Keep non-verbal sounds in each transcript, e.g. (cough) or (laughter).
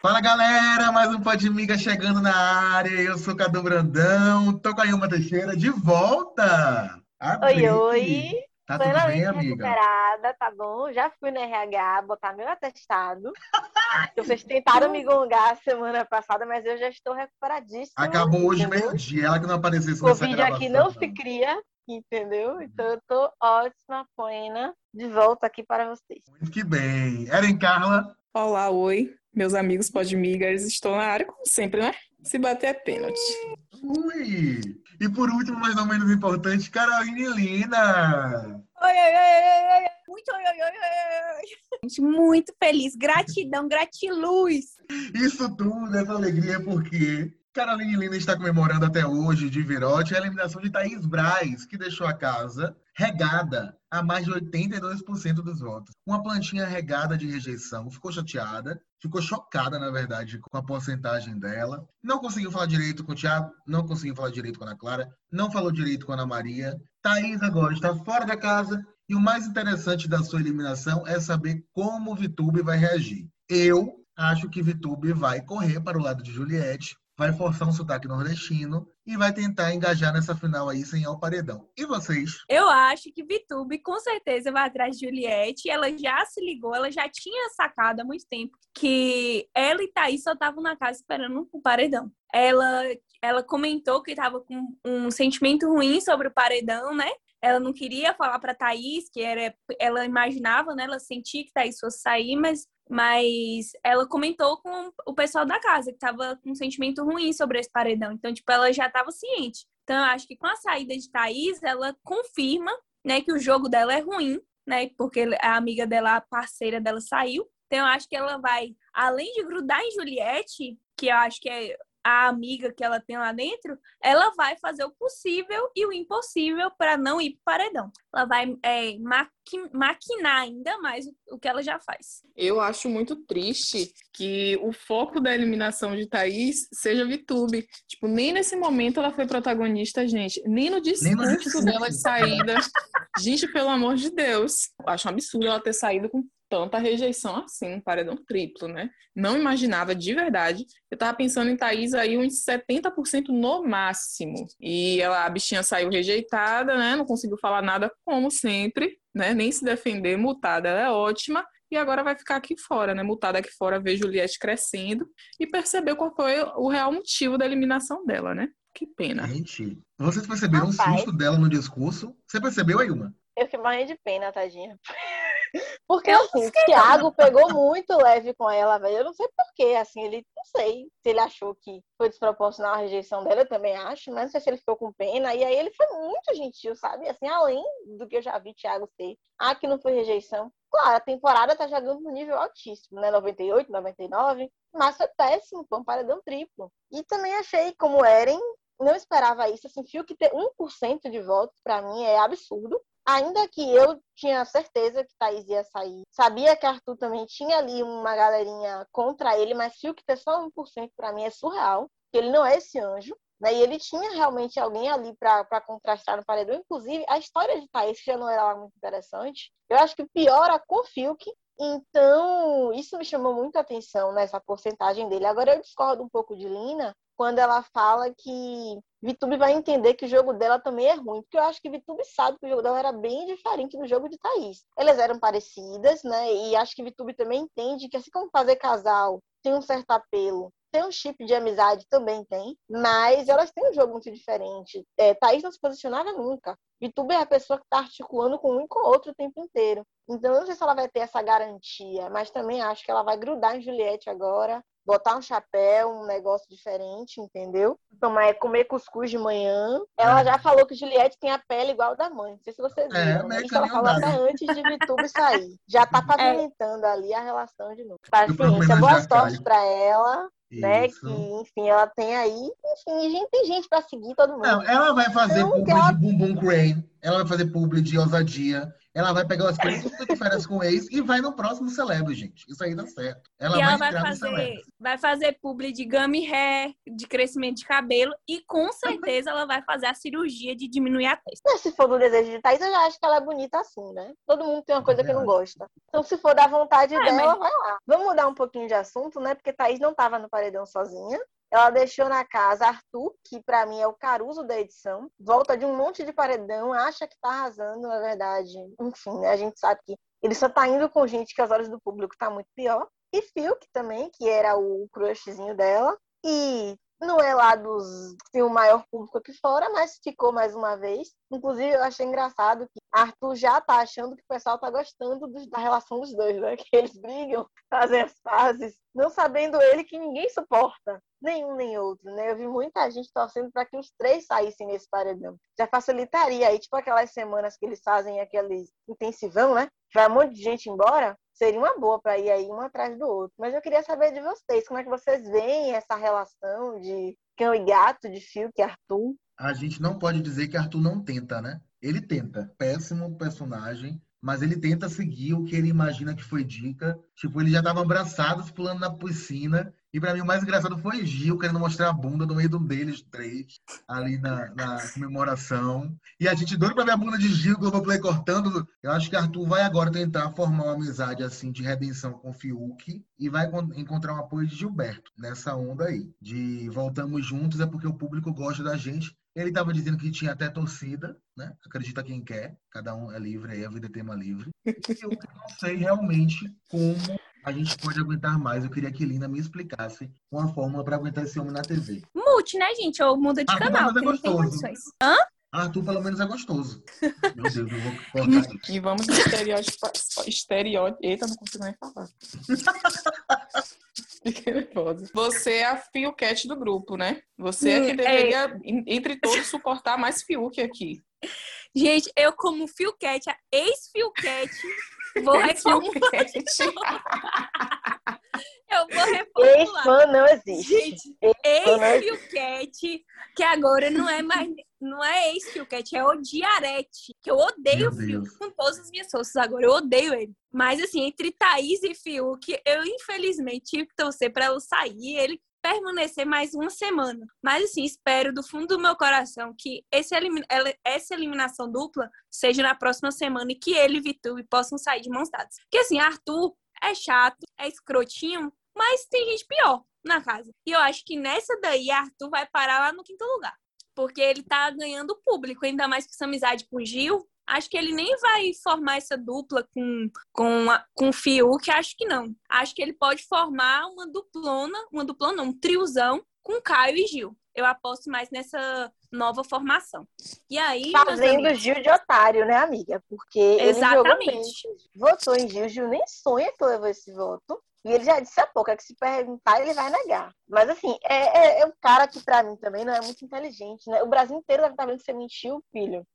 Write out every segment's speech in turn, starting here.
Fala galera, mais um Podmiga chegando na área. Eu sou Cadu Brandão, tô com a Ilma Teixeira de volta. Oi, oi. Tá tudo bem, amiga? recuperada, tá bom? Já fui no RH botar meu atestado. Vocês tentaram me gongar semana passada, mas eu já estou recuperadíssima. Acabou hoje meio-dia, ela que não apareceu nessa Covid gravação. aqui não se cria, entendeu? Então eu tô ótima, plena, de volta aqui para vocês. Muito que bem. Eren Carla. Olá, oi. Meus amigos podmigers, estou na área como sempre, né? Se bater é pênalti. Ui! E por último, mas não menos importante, Caroline Lina. Oi, oi, oi, oi, oi. Muito, oi, oi, oi, oi. Muito feliz. Gratidão, gratiluz. Isso tudo, essa alegria, porque Caroline Lina está comemorando até hoje de Virote a eliminação de Thaís Braz, que deixou a casa regada a mais de 82% dos votos. Uma plantinha regada de rejeição, ficou chateada, ficou chocada, na verdade, com a porcentagem dela. Não conseguiu falar direito com o Thiago, não conseguiu falar direito com a Ana Clara, não falou direito com a Ana Maria. Thaís agora está fora da casa e o mais interessante da sua eliminação é saber como o Vitube vai reagir. Eu acho que Vitube vai correr para o lado de Juliette vai forçar um sotaque nordestino e vai tentar engajar nessa final aí sem ao paredão. E vocês? Eu acho que Vitube com certeza vai atrás de Juliette. Ela já se ligou, ela já tinha sacado há muito tempo que ela e Thaís só estavam na casa esperando o paredão. Ela, ela comentou que estava com um sentimento ruim sobre o paredão, né? ela não queria falar para Thaís, que era, ela imaginava, né? Ela sentia que Thaís fosse sair, mas, mas ela comentou com o pessoal da casa que estava com um sentimento ruim sobre esse paredão. Então, tipo, ela já estava ciente. Então, eu acho que com a saída de Thaís, ela confirma, né, que o jogo dela é ruim, né? Porque a amiga dela, a parceira dela saiu. Então, eu acho que ela vai, além de grudar em Juliette, que eu acho que é a amiga que ela tem lá dentro, ela vai fazer o possível e o impossível para não ir para paredão. Ela vai é, maquinar ainda mais o que ela já faz. Eu acho muito triste que o foco da eliminação de Thaís seja VTube. Tipo, nem nesse momento ela foi protagonista, gente. Nem no discurso (laughs) dela de saída. gente, pelo amor de Deus. Eu acho um absurdo ela ter saído com tanta rejeição assim, um paredão triplo, né? Não imaginava de verdade. Eu tava pensando em Thaís aí uns 70% no máximo. E ela, a bichinha saiu rejeitada, né? Não conseguiu falar nada como sempre, né? Nem se defender, mutada, ela é ótima. E agora vai ficar aqui fora, né? Mutada aqui fora, ver Juliette crescendo e perceber qual foi o real motivo da eliminação dela, né? Que pena. Gente, vocês perceberam o susto dela no discurso? Você percebeu, Ailma? Eu fiquei morrendo de pena, tadinha. Porque assim, o Thiago pegou muito leve com ela, velho. Eu não sei porquê, assim, ele não sei se ele achou que foi desproporcional a rejeição dela, eu também acho, mas não sei se ele ficou com pena. E aí ele foi muito gentil, sabe? Assim, além do que eu já vi Thiago ser. Ah, que não foi rejeição. Claro, a temporada tá jogando no nível altíssimo, né? 98, 99. Mas foi péssimo, foi um paredão triplo. E também achei, como Eren, não esperava isso. Assim, Fio que ter 1% de votos, para mim, é absurdo. Ainda que eu tinha certeza que Thaís ia sair. Sabia que Arthur também tinha ali uma galerinha contra ele, mas que ter só 1% para mim é surreal. Porque ele não é esse anjo. Né? E ele tinha realmente alguém ali para contrastar no paredão. Inclusive, a história de Thaís, que já não era muito interessante, eu acho que piora com Fiuk. Então, isso me chamou muito a atenção nessa porcentagem dele. Agora, eu discordo um pouco de Lina, quando ela fala que Vitube vai entender que o jogo dela também é ruim, porque eu acho que Vitube sabe que o jogo dela era bem diferente do jogo de Thaís. Elas eram parecidas, né? E acho que Vitube também entende que assim como fazer casal tem um certo apelo, tem um chip de amizade também tem, mas elas têm um jogo muito diferente. É, Thaís não se posicionava nunca. Vitube é a pessoa que está articulando com um e com o outro o tempo inteiro. Então, eu não sei se ela vai ter essa garantia, mas também acho que ela vai grudar em Juliette agora botar um chapéu, um negócio diferente, entendeu? Tomar, comer cuscuz de manhã. Ela é. já falou que Juliette tem a pele igual da mãe. Não sei se vocês é, viram. É, Isso ela falou até antes de Vitube sair. Já tá pavimentando é. ali a relação de novo. Paciência, boa sorte pra ela. Isso. né? Que, enfim, ela tem aí, enfim, gente, tem gente para seguir todo mundo. Não, ela vai fazer então, ela... de bumbum crane ela vai fazer publi de ousadia, ela vai pegar as coisas de férias com o ex e vai no próximo celebre, gente. Isso aí dá certo. Ela e vai ela vai fazer, vai fazer publi de gummy hair, de crescimento de cabelo e com certeza ela vai fazer a cirurgia de diminuir a testa. se for do desejo de Thaís, eu já acho que ela é bonita assim, né? Todo mundo tem uma coisa é que não gosta. Então, se for da vontade é, dela, mas... vai lá. Vamos mudar um pouquinho de assunto, né? Porque Thaís não estava no paredão sozinha. Ela deixou na casa Arthur, que para mim é o Caruso da edição, volta de um monte de paredão, acha que tá arrasando, na verdade. Enfim, né? a gente sabe que ele só tá indo com gente que aos olhos do público tá muito pior. E Fiuk também, que era o crushzinho dela. E não é lá dos tem o maior público aqui fora, mas ficou mais uma vez. Inclusive, eu achei engraçado que Arthur já tá achando que o pessoal tá gostando do, da relação dos dois, né? (laughs) Que eles brigam, fazem as fases, não sabendo ele que ninguém suporta, nenhum nem outro, né? Eu vi muita gente torcendo para que os três saíssem nesse paredão. Já facilitaria aí, tipo aquelas semanas que eles fazem aquele intensivão, né? Vai um monte de gente embora seria uma boa para ir aí um atrás do outro. Mas eu queria saber de vocês, como é que vocês veem essa relação de cão e gato, de Fiuk e Arthur? A gente não pode dizer que Arthur não tenta, né? Ele tenta. Péssimo personagem, mas ele tenta seguir o que ele imagina que foi dica. Tipo, eles já estavam abraçados, pulando na piscina, e para mim o mais engraçado foi Gil querendo mostrar a bunda no meio de um deles três, ali na, na comemoração. E a gente doido pra ver a bunda de Gil, Globoplay cortando. Eu acho que Arthur vai agora tentar formar uma amizade assim de redenção com Fiuk e vai encontrar um apoio de Gilberto nessa onda aí. De voltamos juntos é porque o público gosta da gente. Ele estava dizendo que tinha até torcida, né? Acredita quem quer, cada um é livre aí, a vida é tema livre. Eu não sei realmente como a gente pode aguentar mais. Eu queria que Lina me explicasse uma fórmula para aguentar esse homem na TV. Mute, né, gente? Ou muda de Arthur canal, porque é não tem Hã? Arthur, pelo menos, é gostoso. (laughs) Meu Deus, eu vou cortar isso. E vamos no estereótipo. estereótipo. Eita, não consigo nem falar. (laughs) Fiquei nervosa. Você é a Fiuquete do grupo, né? Você é que hum, deveria, é... entre todos, suportar mais Fiuk aqui. (laughs) Gente, eu como Fiuquete, a ex-Fiuquete, Vou reformular. (laughs) Eu vou reformular. Ex-fã não existe. Gente, ex-Philcat, que agora não é mais. Não é ex-Philcat, é Odiarete. Que eu odeio o Fiuk com todas as minhas forças agora. Eu odeio ele. Mas, assim, entre Thaís e Fiuk, eu infelizmente tive que torcer para ela sair. Ele permanecer mais uma semana. Mas, assim, espero do fundo do meu coração que esse essa eliminação dupla seja na próxima semana e que ele e Vitube possam sair de mãos dadas. Porque, assim, Arthur é chato, é escrotinho, mas tem gente pior na casa. E eu acho que nessa daí, Arthur vai parar lá no quinto lugar. Porque ele tá ganhando público, ainda mais com essa amizade com o Gil acho que ele nem vai formar essa dupla com, com, a, com o Fiuk, acho que não. Acho que ele pode formar uma duplona, uma duplona não, um triozão com Caio e Gil. Eu aposto mais nessa nova formação. E aí. Fazendo amigos... Gil de otário, né, amiga? Porque Exatamente. ele votou em Gil, Gil nem sonha que levou esse voto. E ele já disse há pouco, é que se perguntar, ele vai negar. Mas, assim, é, é, é um cara que, para mim, também não é muito inteligente, né? O Brasil inteiro deve estar vendo que você mentiu, filho.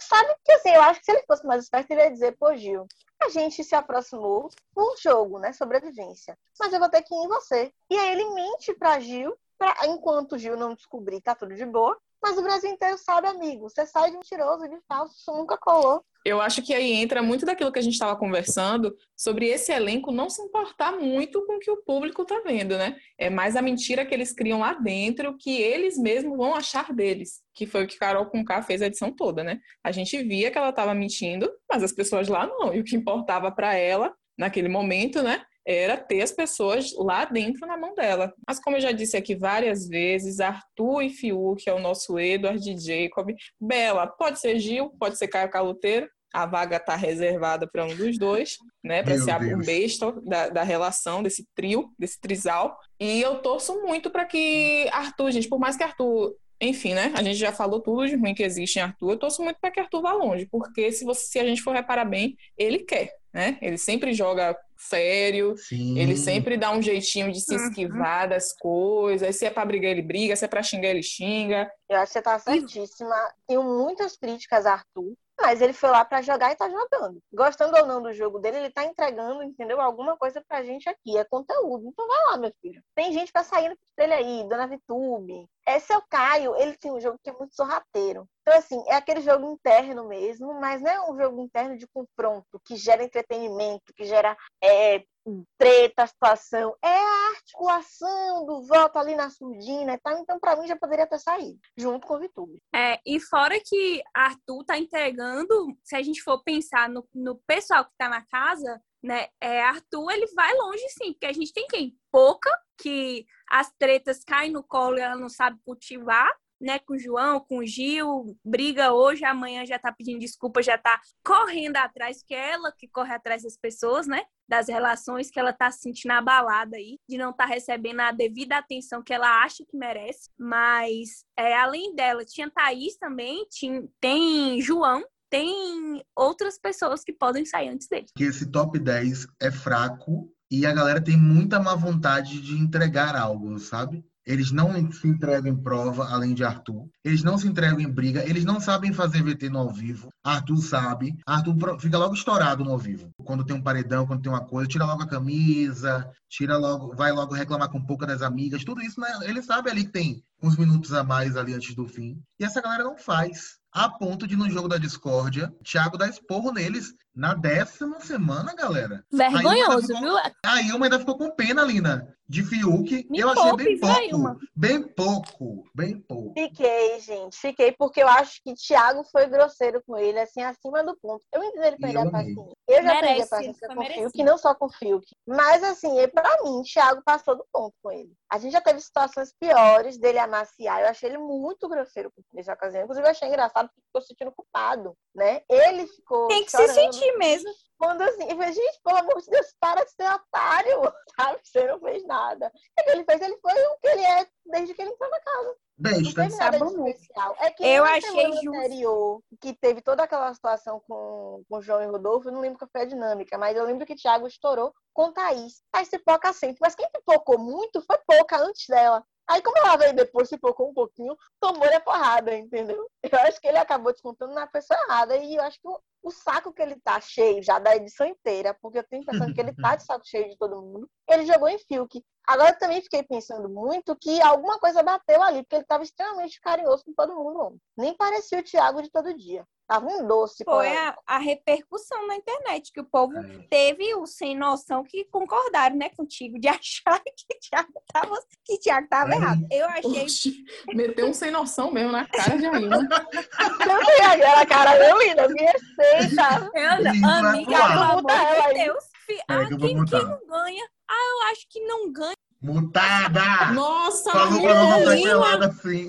Sabe que, assim, eu acho que se ele fosse mais esperto, ele ia dizer, pô, Gil, a gente se aproximou por jogo, né? Sobrevivência. Mas eu vou ter que ir em você. E aí ele mente pra Gil, pra, enquanto Gil não descobrir, tá tudo de boa. Mas o Brasil inteiro sabe, amigo. Você sai de mentiroso, de falso, isso nunca colou. Eu acho que aí entra muito daquilo que a gente estava conversando sobre esse elenco não se importar muito com o que o público está vendo, né? É mais a mentira que eles criam lá dentro que eles mesmos vão achar deles, que foi o que Carol Conká fez a edição toda, né? A gente via que ela estava mentindo, mas as pessoas lá não. E o que importava para ela naquele momento, né? Era ter as pessoas lá dentro na mão dela. Mas como eu já disse aqui várias vezes, Arthur e Fiuk é o nosso Edward e Jacob. Bela, pode ser Gil, pode ser Caio Caluteiro. A vaga está reservada para um dos dois, né? Para ser o besta da, da relação, desse trio, desse trisal. E eu torço muito para que Arthur, gente, por mais que Arthur enfim, né? A gente já falou tudo de ruim que existe em Arthur. Eu torço muito para que Arthur vá longe, porque se, você, se a gente for reparar bem, ele quer, né? Ele sempre joga sério, Sim. ele sempre dá um jeitinho de se uhum. esquivar uhum. das coisas. Se é para brigar, ele briga, se é para xingar, ele xinga. Eu acho que você tá certíssima. Tenho muitas críticas a Arthur, mas ele foi lá para jogar e tá jogando. Gostando ou não do jogo dele, ele tá entregando, entendeu? Alguma coisa pra gente aqui. É conteúdo. Então vai lá, meu filho. Tem gente pra sair dele aí, Dona Vitube, É seu Caio, ele tem um jogo que é muito sorrateiro. Então, assim, é aquele jogo interno mesmo, mas não é um jogo interno de confronto, que gera entretenimento, que gera é, treta, situação. É a articulação do voto ali na surdina e tal. Então, para mim, já poderia ter saído, junto com o Vitube. É, e fora que Arthur tá entregando, se a gente for pensar no, no pessoal que tá na casa, né? É, Arthur, ele vai longe sim, porque a gente tem quem? Pouca, que as tretas caem no colo e ela não sabe cultivar né, com o João, com o Gil, briga hoje, amanhã já tá pedindo desculpa, já tá correndo atrás, que é ela que corre atrás das pessoas, né? Das relações que ela tá se sentindo abalada aí, de não tá recebendo a devida atenção que ela acha que merece. Mas, é, além dela, tinha Thaís também, tinha, tem João, tem outras pessoas que podem sair antes dele. Que esse top 10 é fraco e a galera tem muita má vontade de entregar algo, sabe? Eles não se entregam em prova, além de Arthur. Eles não se entregam em briga. Eles não sabem fazer VT no ao vivo. Arthur sabe. Arthur fica logo estourado no ao vivo. Quando tem um paredão, quando tem uma coisa, tira logo a camisa, tira logo, vai logo reclamar com pouca das amigas. Tudo isso, né? ele sabe ali que tem uns minutos a mais ali antes do fim. E essa galera não faz. A ponto de, no jogo da discórdia, Thiago dar esporro neles na décima semana, galera. Vergonhoso, ficou, viu? A Ilma ainda ficou com pena, Lina, de Fiuk. Me eu achei poupe, bem pouco. Ilma. Bem pouco, bem pouco. Fiquei, gente. Fiquei porque eu acho que Thiago foi grosseiro com ele, assim, acima do ponto. Eu entendo ele perder Eu a paciência. Eu já perdi a paciência com o. Fiuk, não só com o Fiuk. Mas, assim, é- pra mim, Thiago passou do ponto com ele. A gente já teve situações piores dele amaciar. Eu achei ele muito grosseiro nessa ocasião. Inclusive, eu achei engraçado porque ficou se sentindo culpado, né? Ele ficou Tem que se sentir mesmo. Quando assim, eu falei, gente, pelo amor de Deus, para de ser otário, (laughs) sabe? Você não fez nada. O que ele fez? Ele foi o que ele é desde que ele entrou na casa. Não Besta. teve nada de especial. É que Eu achei justo. anterior, que teve toda aquela situação com, com o João e Rodolfo, eu não lembro qual foi a dinâmica, mas eu lembro que Thiago estourou com Thaís. Thaís pipoca sempre, mas quem pipocou muito foi pouca antes dela. Aí, como ela veio depois, pipocou um pouquinho, tomou-lhe a porrada, entendeu? Eu acho que ele acabou descontando na pessoa errada. E eu acho que o, o saco que ele tá cheio já da edição inteira, porque eu tenho a impressão que ele tá de saco cheio de todo mundo, ele jogou em Fiuk. Agora, eu também fiquei pensando muito que alguma coisa bateu ali, porque ele tava extremamente carinhoso com todo mundo. Nem parecia o Thiago de todo dia. Tava um doce Foi a, a repercussão na internet, que o povo É. teve o sem noção que concordaram, né, contigo, de (laughs) achar que Thiago tava, que Thiago tava É. errado. Eu achei Oxi, meteu um sem noção mesmo na cara de Ailma. Não tem aquela cara, meu linda, me receita. Eu, amiga, pelo amor de. Deus. Ah, quem, quem não ganha? Ah, eu acho que não ganha. Mutada! Nossa, Falou pra não assim.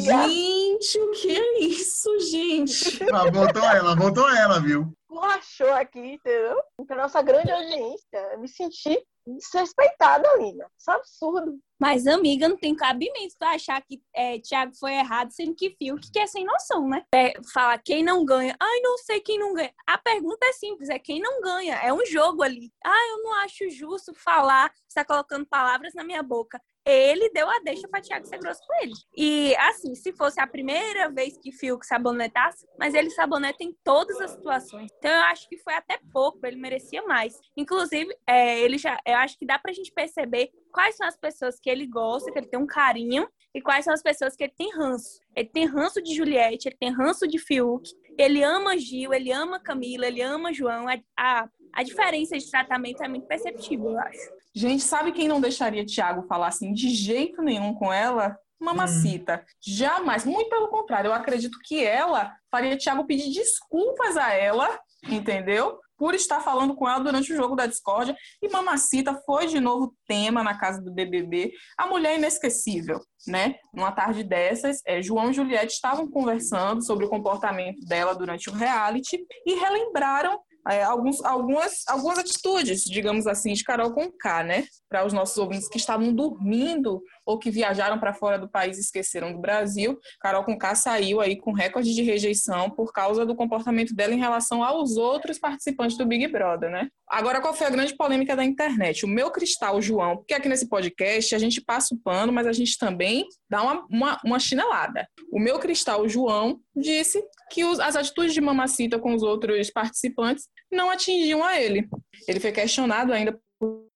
Gente, o que é isso, gente? (laughs) Ah, voltou ela, voltou ela, viu? Rachou aqui, entendeu? Pra nossa grande audiência. Eu me senti desrespeitada, Lina. Isso é absurdo. Mas, amiga, não tem cabimento tu achar que é, Thiago foi errado, sendo que Fiuk que é sem noção, né? É, falar quem não ganha. Ai, não sei quem não ganha. A pergunta é simples, é quem não ganha. É um jogo ali. Ah, eu não acho justo falar, está colocando palavras na minha boca. Ele deu a deixa para Thiago ser grosso com ele. E, assim, se fosse a primeira vez que Fiuk sabonetasse, mas ele saboneta em todas as situações. Então, eu acho que foi até pouco, ele merecia mais. Inclusive, é, ele já, eu acho que dá pra gente perceber quais são as pessoas que ele gosta, que ele tem um carinho, e quais são as pessoas que ele tem ranço. Ele tem ranço de Juliette, ele tem ranço de Fiuk, ele ama Gil, ele ama Camila, ele ama João. A, a, a diferença de tratamento é muito perceptível, eu acho. Gente, sabe quem não deixaria Thiago falar assim de jeito nenhum com ela? Mamacita. Jamais. Muito pelo contrário. Eu acredito que ela faria Thiago pedir desculpas a ela, entendeu? Por estar falando com ela durante o jogo da discórdia. E Mamacita foi de novo tema na casa do BBB. A mulher inesquecível, né? Numa tarde dessas, é, João e Juliette estavam conversando sobre o comportamento dela durante o reality e relembraram é, alguns, algumas, algumas atitudes, digamos assim, de Carol com K, né? Para os nossos ouvintes que estavam dormindo ou que viajaram para fora do país e esqueceram do Brasil, Carol com K saiu aí com recorde de rejeição por causa do comportamento dela em relação aos outros participantes do Big Brother, né? Agora, qual foi a grande polêmica da internet? O meu cristal, João, porque aqui nesse podcast a gente passa o pano, mas a gente também dá uma, uma, uma chinelada. O meu cristal, João, disse que os, as atitudes de Mamacita com os outros participantes não atingiam a ele. Ele foi questionado ainda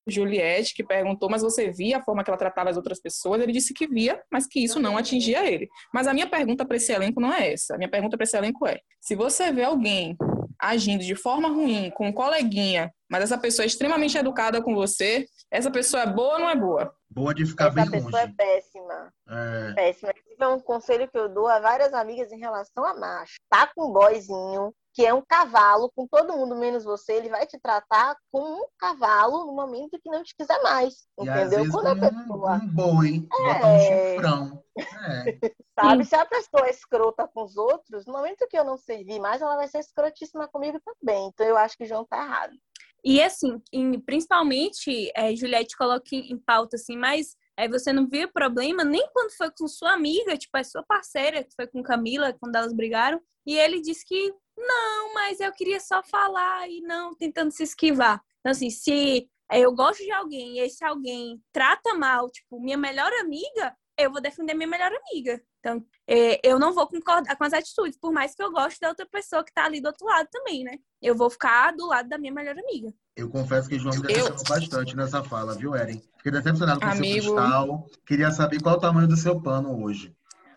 Juliette, que perguntou, mas você via a forma que ela tratava as outras pessoas? Ele disse que via, mas que isso não atingia ele. Mas a minha pergunta para esse elenco não é essa. A minha pergunta para esse elenco é: se você vê alguém agindo de forma ruim com um coleguinha, mas essa pessoa é extremamente educada com você, essa pessoa é boa ou não é boa? Boa de ficar Essa bem pessoa longe. é péssima. É. Péssima. Esse é um conselho que eu dou a várias amigas em relação a macho. Tá com um boyzinho, que é um cavalo, com todo mundo menos você, ele vai te tratar como um cavalo no momento que não te quiser mais. E às Entendeu? vezes Quando a como pessoa. um, boi, botar um É. chifrão. É. (laughs) Sabe? Se a pessoa é escrota com os outros, no momento que eu não servir mais, ela vai ser escrotíssima comigo também. Então eu acho que o João tá errado. E assim, em- principalmente, é, Juliette coloca em, em pauta assim, mas é, você não vê problema nem quando foi com sua amiga, tipo, a sua parceira, que foi com Camila, quando elas brigaram, e ele disse que não, mas eu queria só falar e não, tentando se esquivar. Então, assim, se é, eu gosto de alguém e esse alguém trata mal, tipo, minha melhor amiga, eu vou defender minha melhor amiga. Então, é, eu não vou concordar com as atitudes, por mais que eu goste da outra pessoa que tá ali do outro lado também, né? Eu vou ficar do lado da minha melhor amiga. Eu confesso que João me Eu- decepcionou bastante nessa fala, viu, Eren? Fiquei decepcionado com o seu Amigo. cristal. Queria saber qual o tamanho do seu pano hoje.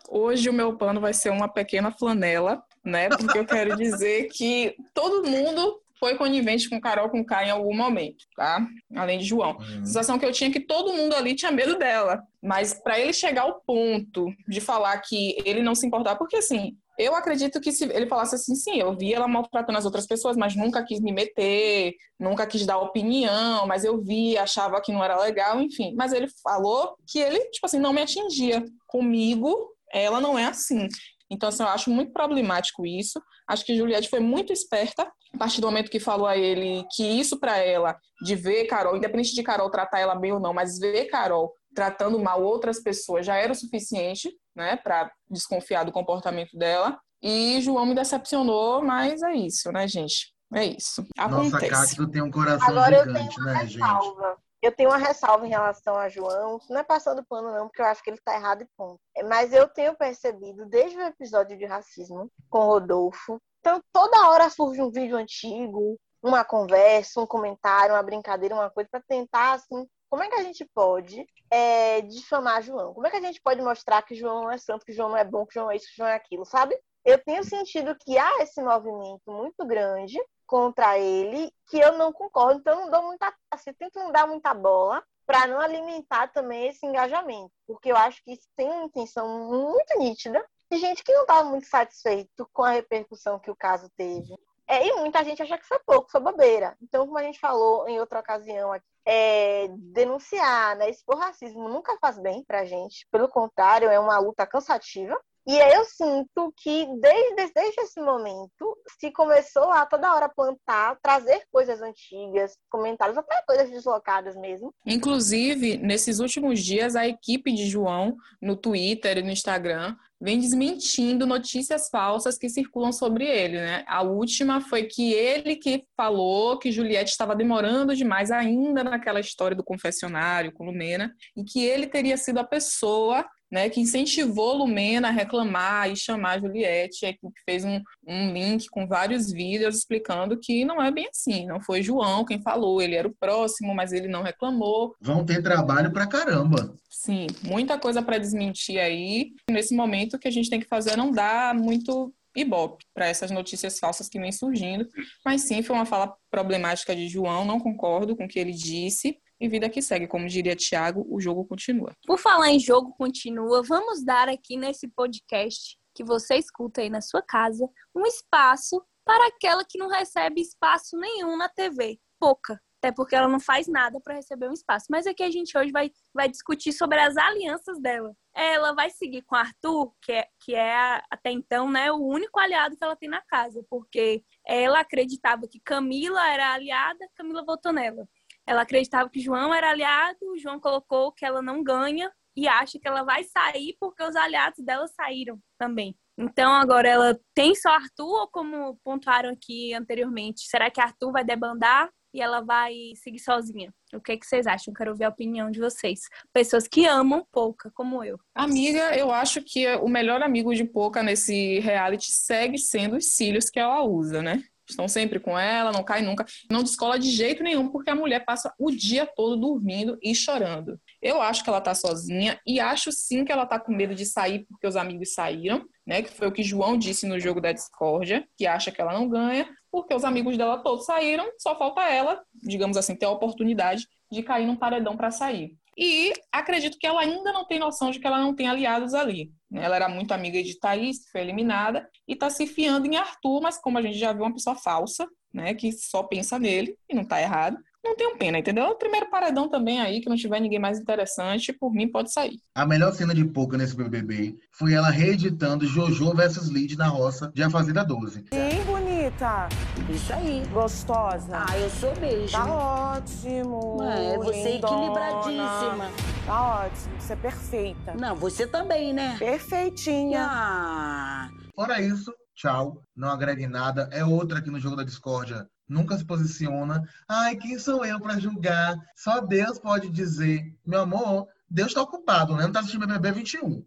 Hoje o meu pano vai ser uma pequena flanela, né? Porque eu quero dizer que todo mundo foi conivente com Carol com K em algum momento, tá? Além de João. Hum. A sensação que eu tinha é que todo mundo ali tinha medo dela. Mas para ele chegar ao ponto de falar que ele não se importar, porque assim, eu acredito que se ele falasse assim, sim, eu vi ela maltratando as outras pessoas, mas nunca quis me meter, nunca quis dar opinião, mas eu vi, achava que não era legal, enfim. Mas ele falou que ele, tipo assim, não me atingia. Comigo, ela não é assim. Então, assim, eu acho muito problemático isso. Acho que Juliette foi muito esperta a partir do momento que falou a ele que isso para ela, de ver Carol, independente de Carol tratar ela bem ou não, mas ver Carol tratando mal outras pessoas já era o suficiente, né, para desconfiar do comportamento dela. E João me decepcionou, mas é isso, né, gente? É isso. Nossa, Acontece. Cacto tem um coração Agora eu gigante, tenho uma né, gente? ressalva. Eu tenho uma ressalva em relação a João. Não é passando pano, não, porque eu acho que ele tá errado e ponto. É, Mas eu tenho percebido, desde o episódio de racismo com o Rodolfo, então toda hora surge um vídeo antigo, uma conversa, um comentário, uma brincadeira, uma coisa, para tentar, assim, como é que a gente pode é, difamar João? Como é que a gente pode mostrar que João não é santo, que João não é bom, que João é isso, que João é aquilo, sabe? Eu tenho sentido que há esse movimento muito grande contra ele que eu não concordo, então não dou muita, assim, tento não dar muita bola para não alimentar também esse engajamento, porque eu acho que isso tem uma intenção muito nítida de gente que não estava muito satisfeito com a repercussão que o caso teve. É, e muita gente acha que foi pouco, foi bobeira. Então, como a gente falou em outra ocasião aqui, é, denunciar, né, expor racismo nunca faz bem pra gente. Pelo contrário, é uma luta cansativa. E aí eu sinto que desde, desde esse momento se começou a toda hora plantar, trazer coisas antigas, comentários, até coisas deslocadas mesmo. Inclusive, nesses últimos dias, a equipe de João, no Twitter e no Instagram, vem desmentindo notícias falsas que circulam sobre ele, né? A última foi que ele que falou que Juliette estava demorando demais ainda naquela história do confessionário com Lumena e que ele teria sido a pessoa né, que incentivou Lumena a reclamar e chamar a Juliette. A equipe fez um, um link com vários vídeos explicando que não é bem assim. Não foi João quem falou, ele era o próximo, mas ele não reclamou. Vão ter trabalho pra caramba. Sim, muita coisa para desmentir aí. Nesse momento, o que a gente tem que fazer é não dar muito ibope para essas notícias falsas que vêm surgindo. Mas sim, foi uma fala problemática de João, não concordo com o que ele disse. E vida que segue, como diria Tiago, o jogo continua. Por falar em jogo continua, vamos dar aqui nesse podcast que você escuta aí na sua casa um espaço para aquela que não recebe espaço nenhum na TV. Pouca. Até porque ela não faz nada para receber um espaço. Mas aqui a gente hoje vai, vai discutir sobre as alianças dela. Ela vai seguir com Arthur, que é, que é até então né, o único aliado que ela tem na casa, porque ela acreditava que Camila era aliada, Camila votou nela. Ela acreditava que João era aliado, João colocou que ela não ganha e acha que ela vai sair porque os aliados dela saíram também. Então agora ela tem só Arthur ou como pontuaram aqui anteriormente, será que Arthur vai debandar e ela vai seguir sozinha? O que, é que vocês acham? Quero ouvir a opinião de vocês. Pessoas que amam Pouca, como eu. Amiga, eu acho que o melhor amigo de Pouca nesse reality segue sendo os cílios que ela usa, né? estão sempre com ela, não cai nunca, não descola de jeito nenhum, porque a mulher passa o dia todo dormindo e chorando. Eu acho que ela tá sozinha e acho sim que ela tá com medo de sair porque os amigos saíram, né? Que foi o que João disse no jogo da discórdia, que acha que ela não ganha, porque os amigos dela todos saíram, só falta ela, digamos assim, ter a oportunidade de cair num paredão para sair. E acredito que ela ainda não tem noção de que ela não tem aliados ali. Né? Ela era muito amiga de Thaís, que foi eliminada, e está se fiando em Arthur, mas como a gente já viu, uma pessoa falsa, né? Que só pensa nele, e não está errado não tenho pena, entendeu? O primeiro paredão também aí, que não tiver ninguém mais interessante, por mim pode sair. A melhor cena de pouca nesse BBB foi ela reeditando Jojo versus Lid na roça de A Fazenda 12. Sim, bonita. Isso aí. Gostosa. Ah, eu sou mesmo. Tá ótimo. É, você lindona. equilibradíssima. Tá ótimo, você é perfeita. Não, você também, né? Perfeitinha. Ah. Fora isso, tchau. Não agregue nada. É outra aqui no jogo da discórdia nunca se posiciona. Ai, quem sou eu para julgar? Só Deus pode dizer. Meu amor, Deus está ocupado, né? Não está assistindo BBB 21.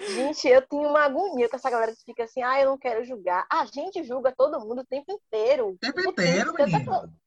Gente, eu tenho uma agonia com essa galera que fica assim, ah, eu não quero julgar. A gente julga todo mundo o tempo inteiro. O tempo inteiro. Até,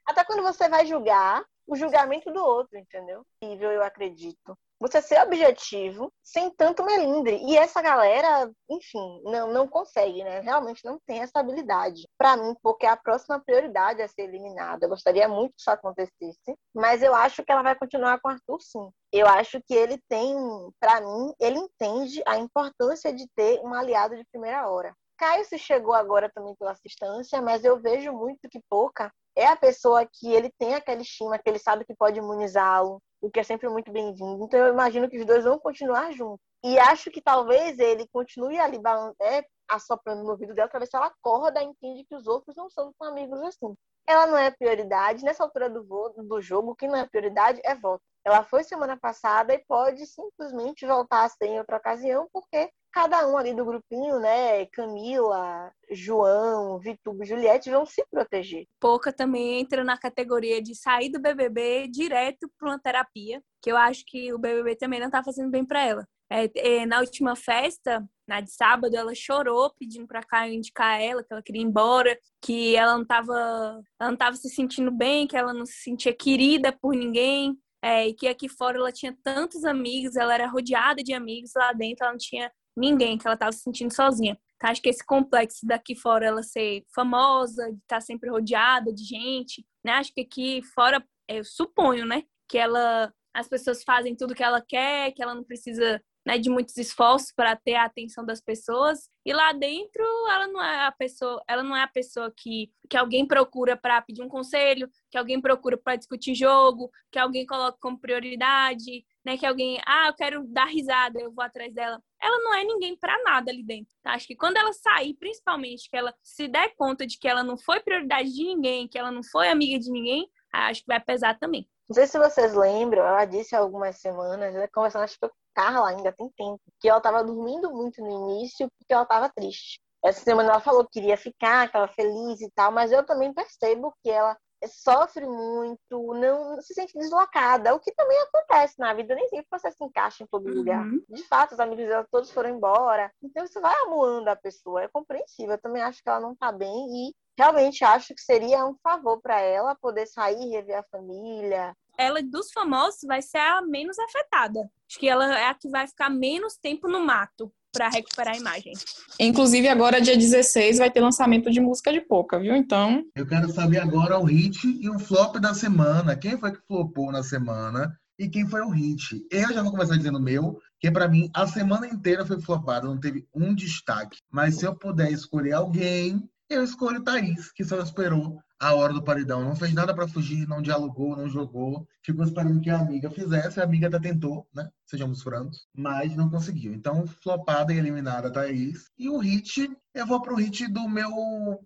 até quando você vai julgar, o julgamento do outro, entendeu? Eu acredito você ser objetivo sem tanto melindre. E essa galera, enfim, não, não consegue, né? Realmente não tem essa habilidade. Para mim, porque é a próxima prioridade a ser eliminada. Eu gostaria muito que isso acontecesse, mas eu acho que ela vai continuar com o Arthur, sim. Eu acho que ele tem, para mim, ele entende a importância de ter um aliado de primeira hora. Caio se chegou agora também pela assistência, mas eu vejo muito que Pouca é a pessoa que ele tem aquela estima, que ele sabe que pode imunizá-lo, o que é sempre muito bem-vindo. Então eu imagino que os dois vão continuar juntos. E acho que talvez ele continue ali é, assoprando no ouvido dela se ela acorda e entende que os outros não são tão amigos assim. Ela não é prioridade. Nessa altura do, voto, do jogo, o que não é prioridade é voto. Ela foi semana passada e pode simplesmente voltar a ser em outra ocasião, porque cada um ali do grupinho, né? Camila, João, Vitubo, Juliette vão se proteger. Pouca também entra na categoria de sair do BBB direto para uma terapia, que eu acho que o BBB também não tá fazendo bem para ela. É, é, na última festa, na de sábado, ela chorou pedindo para Caio indicar ela, que ela queria ir embora, que ela não estava não tava se sentindo bem, que ela não se sentia querida por ninguém, é, e que aqui fora ela tinha tantos amigos, ela era rodeada de amigos, lá dentro ela não tinha ninguém, que ela estava se sentindo sozinha. Então, acho que esse complexo daqui fora, ela ser famosa, de estar tá sempre rodeada de gente, né? Acho que aqui fora, eu suponho, né? Que ela, as pessoas fazem tudo que ela quer, que ela não precisa né, de muitos esforços para ter a atenção das pessoas. E lá dentro, ela não é a pessoa, ela não é a pessoa que, que alguém procura para pedir um conselho, que alguém procura para discutir jogo, que alguém coloca como prioridade, né, que alguém, ah, eu quero dar risada, eu vou atrás dela. Ela não é ninguém para nada ali dentro. Tá? Acho que quando ela sair, principalmente, que ela se der conta de que ela não foi prioridade de ninguém, que ela não foi amiga de ninguém, acho que vai pesar também. Não sei se vocês lembram, ela disse algumas semanas, ela conversando acho Carla, ainda tem tempo, que ela estava dormindo muito no início porque ela estava triste. Essa semana ela falou que queria ficar, que ela feliz e tal, mas eu também percebo que ela sofre muito, não se sente deslocada, o que também acontece na vida, nem sempre você se encaixa em todo uhum. lugar. De fato, os amigos dela todos foram embora, então isso vai amuando a pessoa, é compreensível. Eu também acho que ela não tá bem e realmente acho que seria um favor para ela poder sair, rever a família. Ela dos famosos vai ser a menos afetada. Acho que ela é a que vai ficar menos tempo no mato para recuperar a imagem. Inclusive, agora, dia 16, vai ter lançamento de música de pouca, viu? Então. Eu quero saber agora o hit e o flop da semana. Quem foi que flopou na semana e quem foi o hit? Eu já vou começar dizendo o meu, que para mim a semana inteira foi flopada, não teve um destaque. Mas se eu puder escolher alguém, eu escolho Thaís, que só esperou a hora do paredão. Não fez nada para fugir, não dialogou, não jogou. Ficou esperando que a amiga fizesse. A amiga até tentou, né? Sejamos francos. Mas não conseguiu. Então, flopada e eliminada Thaís. E o hit, eu vou pro hit do meu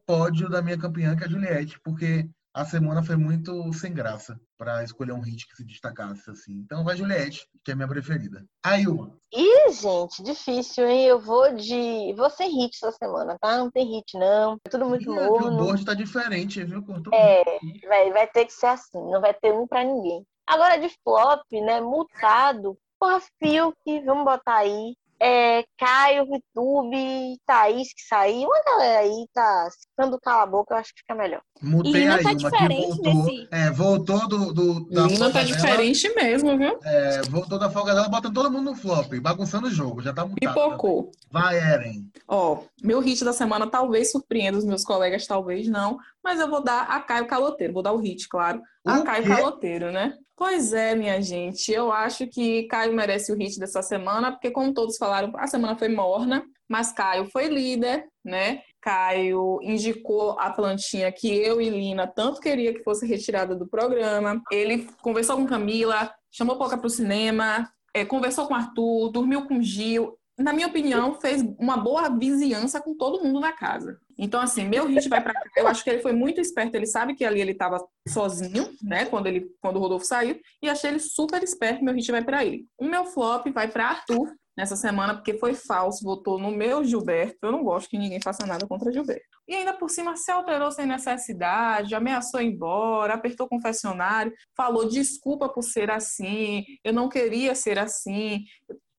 pódio da minha campeã, que é a Juliette, porque a semana foi muito sem graça para escolher um hit que se destacasse assim. Então vai Juliette, que é a minha preferida. Aí uma. Ih, gente, difícil, hein? Eu vou de. Vou sem hit essa semana, tá? Não tem hit, não. É tudo muito é, morno. O board tá diferente, viu? Cortou é, vai, vai ter que ser assim, não vai ter um para ninguém. Agora de flop, né? Multado. Porra, Fiuk, vamos botar aí. É, Caio, Vitube, Thaís que saiu. Uma galera aí tá ficando cala a boca, eu acho que fica melhor. Mutei Lina a tá Ilma, que diferente voltou. nesse- É, voltou do, do, da Lina tá folga dela, diferente mesmo, viu? é, voltou da folga dela, botando todo mundo no flop, bagunçando o jogo. Já tá mutado. Pipocou. Vai, Eren. Ó, meu hit da semana talvez surpreenda os meus colegas, talvez não, mas eu vou dar a Caio Caloteiro. Vou dar o hit, claro. A O Caio quê? Caloteiro, né? Pois é, minha gente. Eu acho que Caio merece o hit dessa semana, porque, como todos falaram, a semana foi morna, mas Caio foi líder, né? Caio indicou a plantinha que eu e Lina tanto queria que fosse retirada do programa. Ele conversou com Camila, chamou Poca pro cinema, é, conversou com Arthur, dormiu com Gil. Na minha opinião, fez uma boa vizinhança com todo mundo na casa. Então, assim, meu hit vai pra cá. Eu acho que ele foi muito esperto. Ele sabe que ali ele estava sozinho, né? Quando, ele, quando o Rodolfo saiu. E achei ele super esperto. Meu hit vai pra ele. O meu flop vai pra Arthur nessa semana, porque foi falso. Votou no meu Gilberto. Eu não gosto que ninguém faça nada contra Gilberto. E ainda por cima se alterou sem necessidade, ameaçou ir embora, apertou o confessionário, falou desculpa por ser assim, eu não queria ser assim.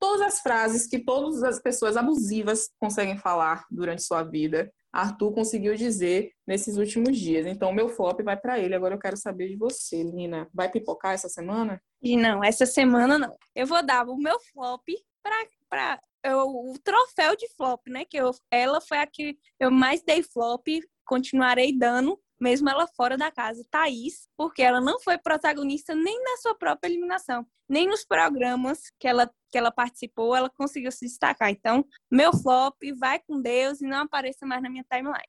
Todas as frases que todas as pessoas abusivas conseguem falar durante sua vida, Arthur conseguiu dizer nesses últimos dias. Então, meu flop vai para ele. Agora eu quero saber de você, Lina. Vai pipocar essa semana? E não, essa semana não. Eu vou dar o meu flop pra eu- o troféu de flop, né? Que eu, ela foi a que eu mais dei flop, continuarei dando, mesmo ela fora da casa. Thaís, porque ela não foi protagonista nem na sua própria eliminação, nem nos programas que ela, que ela participou, ela conseguiu se destacar. Então, meu flop, vai com Deus e não apareça mais na minha timeline.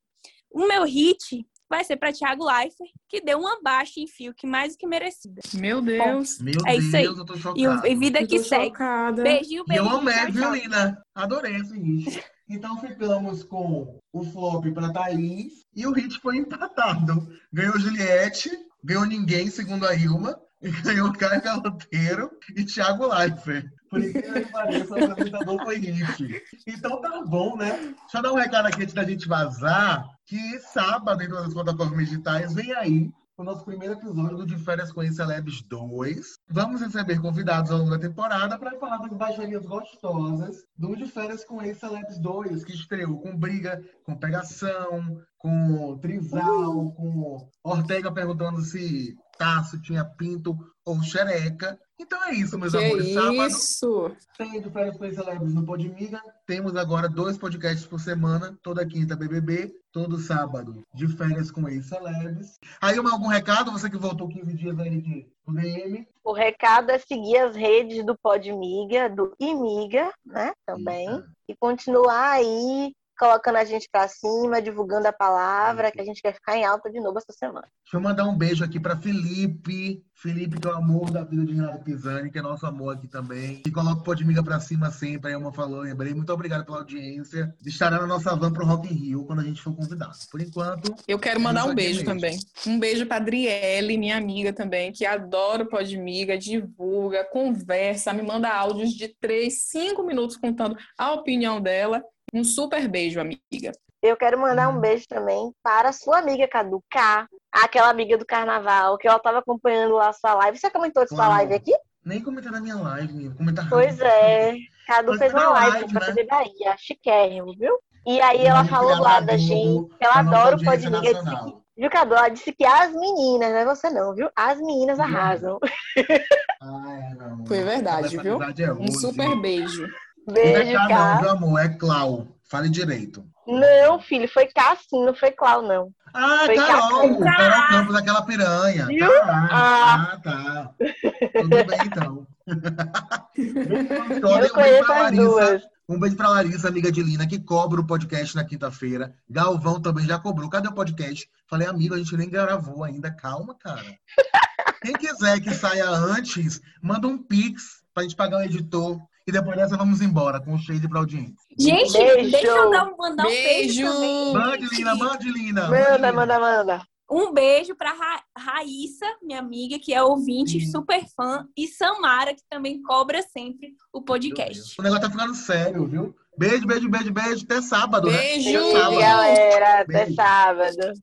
O meu hit vai ser para Thiago Leifert, que deu uma baixa em Fiuk mais do que merecida. Meu Deus. Meu É isso aí. Deus, eu tô chocado. E, e vida Eu que segue. chocada. Beijinho, E eu beijinho. amei, viu. Lina? Adorei esse hit. Então ficamos com o flop pra Thaís e o hit foi empatado. Ganhou Juliette, ganhou ninguém, segundo a Ilma, e (laughs) ganhou Caio Caloteiro e Thiago Leifert. Por incrível que pareça, o apresentador foi hit. Então tá bom, né? Deixa eu dar um recado aqui antes da gente vazar, que sábado, em todas as plataformas digitais, vem aí o nosso primeiro episódio do De Férias com Celebs 2. Vamos receber convidados ao longo da temporada para falar das baixarias gostosas do De Férias com Celebs 2, que estreou com briga, com pegação, com trisal, com Ortega perguntando se Tasso tinha pinto ou xereca. Então é isso, meus Que amores. Sábado isso? tem de férias com celebres no Podmiga. Temos agora dois podcasts por semana, toda quinta BBB, todo sábado de férias com ex-celebres. Aí, algum recado? Você que voltou 15 dias aí de DM. O recado é seguir as redes do Podmiga, do Imiga, né? Também. Eita. E continuar aí colocando a gente pra cima, divulgando a palavra, que a gente quer ficar em alta de novo essa semana. Deixa eu mandar um beijo aqui para Felipe. Felipe, que é o amor da vida de Renato Pisani, que é nosso amor aqui também. E coloca o Podmiga pra cima sempre. Aí uma falou, lembrei. Muito obrigado pela audiência. Estará na nossa van pro Rock in Rio quando a gente for convidado. Por enquanto, Eu quero mandar um beijo mesmo. também. Um beijo pra Adriele, minha amiga também, que adora o Podmiga, divulga, conversa, me manda áudios de três, cinco minutos contando a opinião dela. Um super beijo, amiga. Eu quero mandar um beijo também para a sua amiga Cadu K, aquela amiga do carnaval, que ela estava acompanhando lá a sua live. Você comentou de sua live aqui? nem comentar na minha live. Comentar Pois é. Cadu Mas fez uma live, live, pra né? TV Bahia, chiquérrimo, viu? E aí ela falou lá da gente, que ela adora o audiência Podmiga. Disse que, viu, Cadu? Ela disse que as meninas, não é você não, viu? As meninas arrasam. Ah, é, não. Foi verdade, viu? é Um super beijo. Beijo, não é não, Cá. meu amor, é Clau. Fale direito. Não, filho, foi Cá sim, não foi Clau, não. Ah, Foi Carol! Cá. Carol Campos, aquela piranha. Viu? Tá, Ah. ah, tá. Tudo bem, então. (laughs) Eu conheço as duas. Larissa. Um beijo pra Larissa, amiga de Lina, que cobra o podcast na quinta-feira. Galvão também já cobrou. Cadê o podcast? Falei, amigo, a gente nem gravou ainda. Calma, cara. (laughs) Quem quiser que saia antes, manda um pix pra gente pagar o editor. E depois dessa, vamos embora com o shade pra audiência. Gente, Beijo. deixa eu dar um, mandar um beijo, Beijo. também. Mande, Lina, mande, Lina. Manda, manda, manda. Um beijo pra Ra Raíssa, minha amiga, que é ouvinte, Sim. super fã, e Samara, que também cobra sempre o podcast. O negócio tá ficando sério, viu? Beijo, beijo, beijo, beijo. Até sábado, né? Beijo. Até Beijo, sábado. galera. Até Beijo. sábado.